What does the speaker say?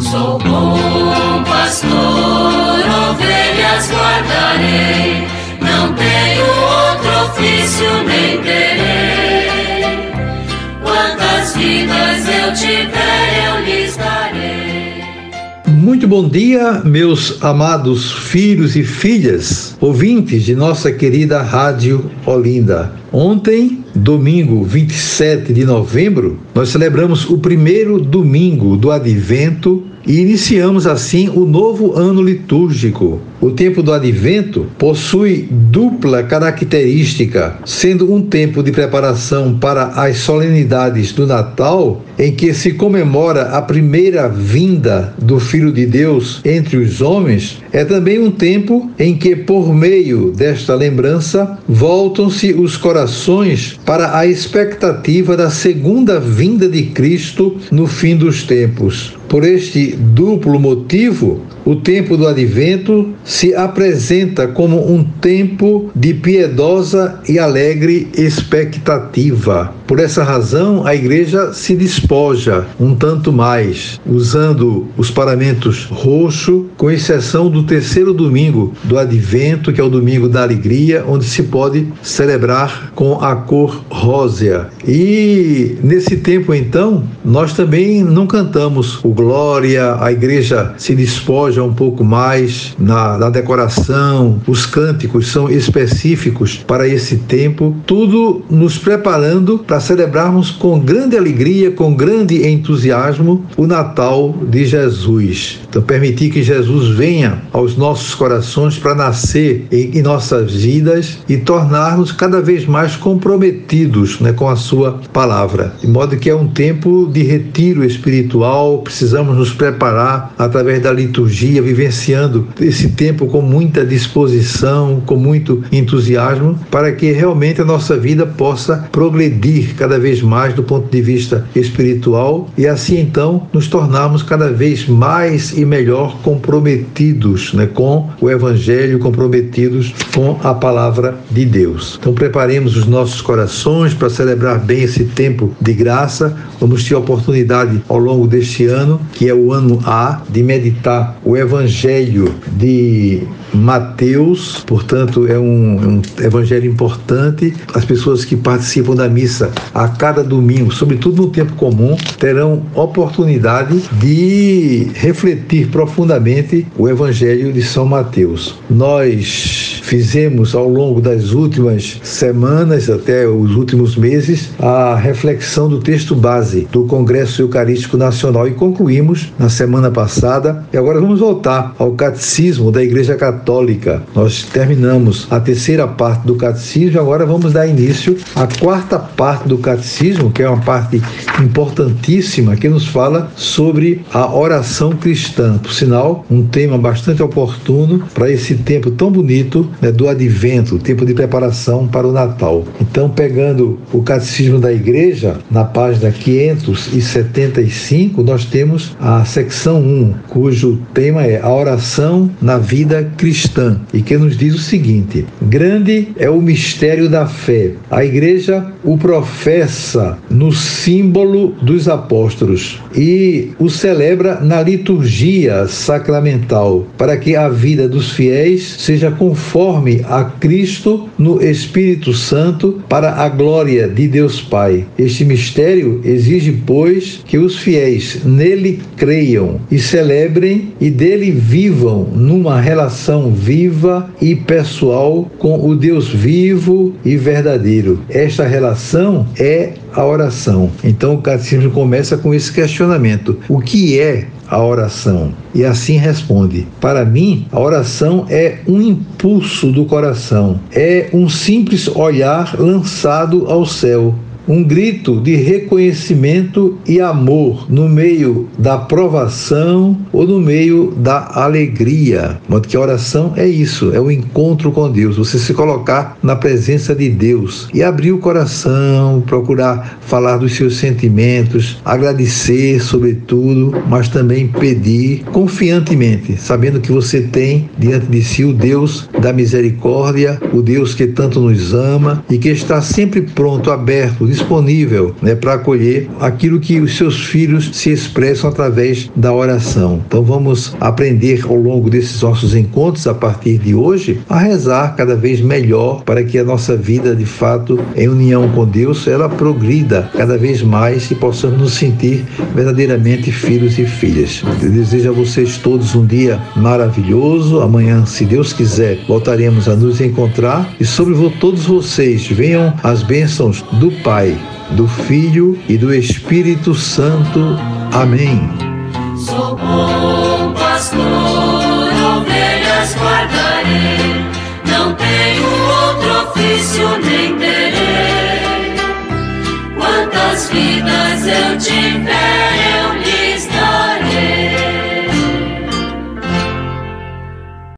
Sou bom pastor, ovelhas guardarei, não tenho outro ofício nem terei. Quantas vidas eu tiver, eu lhes darei. Muito bom dia, meus amados filhos e filhas, ouvintes de nossa querida Rádio Olinda. Ontem, domingo 27 de novembro, nós celebramos o primeiro domingo do Advento e iniciamos assim o novo ano litúrgico. O tempo do advento possui dupla característica, sendo um tempo de preparação para as solenidades do Natal, em que se comemora a primeira vinda do Filho de Deus entre os homens, é também um tempo em que, por meio desta lembrança, voltam-se os corações para a expectativa da segunda vinda de Cristo no fim dos tempos. Por este duplo motivo, o tempo do advento se apresenta como um tempo de piedosa e alegre expectativa. Por essa razão, a igreja se despoja um tanto mais, usando os paramentos roxo, com exceção do terceiro domingo do advento, que é o domingo da alegria, onde se pode celebrar com a cor rósea. E nesse tempo, então, nós também não cantamos o glória, a igreja se despoja um pouco mais na, na decoração, os cânticos são específicos para esse tempo, tudo nos preparando para celebrarmos com grande alegria, com grande entusiasmo o Natal de Jesus. Então, permitir que Jesus venha aos nossos corações para nascer em, em nossas vidas e tornar-nos cada vez mais comprometidos né, com a Sua palavra. De modo que é um tempo de retiro espiritual, precisamos nos preparar através da liturgia, vivenciando esse tempo com muita disposição, com muito entusiasmo, para que realmente a nossa vida possa progredir cada vez mais do ponto de vista espiritual e assim então nos tornarmos cada vez mais e melhor comprometidos né, com o Evangelho, comprometidos com a palavra de Deus. Então preparemos os nossos corações para celebrar bem esse tempo de graça. Vamos ter a oportunidade ao longo deste ano, que é o ano A, de meditar o Evangelho de Mateus, portanto, é um, um, evangelho importante. As pessoas que participam da missa a cada domingo, sobretudo no tempo comum, terão oportunidade de refletir profundamente o evangelho de São Mateus. Nós fizemos ao longo das últimas semanas, até os últimos meses, a reflexão do texto base do Congresso Eucarístico Nacional e concluímos na semana passada. E agora vamos voltar ao Catecismo da Igreja Católica. Nós terminamos a terceira parte do Catecismo agora vamos dar início à quarta parte do Catecismo, que é uma parte importantíssima que nos fala sobre a oração cristã. Por sinal, um tema bastante oportuno para esse tempo tão bonito né, do advento, tempo de preparação para o Natal. Então, pegando o Catecismo da Igreja, na página 575, nós temos a secção 1, cujo tema é a oração na vida cristã, e que nos diz o seguinte: grande é o mistério da fé. A Igreja o professa no símbolo dos apóstolos e o celebra na liturgia sacramental, para que a vida dos fiéis seja conforme a Cristo no Espírito Santo, para a glória de Deus Pai. Este mistério exige, pois, que os fiéis nele creiam e celebrem e dele vivam numa relação viva e pessoal com o Deus vivo e verdadeiro. Esta relação é a oração. Então o catecismo começa com esse questionamento: o que é a oração? E assim responde: Para mim, a oração é um impulso do coração, é um simples olhar lançado ao céu um grito de reconhecimento e amor no meio da provação ou no meio da alegria. Modo que a oração é isso, é o encontro com Deus, você se colocar na presença de Deus e abrir o coração, procurar falar dos seus sentimentos, agradecer sobretudo, mas também pedir confiantemente, sabendo que você tem diante de si o Deus da misericórdia, o Deus que tanto nos ama e que está sempre pronto, aberto, disponível né, para acolher aquilo que os seus filhos se expressam através da oração. Então vamos aprender ao longo desses nossos encontros, a partir de hoje, a rezar cada vez melhor para que a nossa vida, de fato, em união com Deus, ela progrida cada vez mais e possamos nos sentir verdadeiramente filhos e filhas. Eu desejo a vocês todos um dia maravilhoso. Amanhã, se Deus quiser, voltaremos a nos encontrar e sobre todos vocês venham as bênçãos do Pai, do Filho e do Espírito Santo. Amém. Sou bom pastor, ovelhas guardarei, não tenho outro ofício nem terei. Quantas vidas eu tiver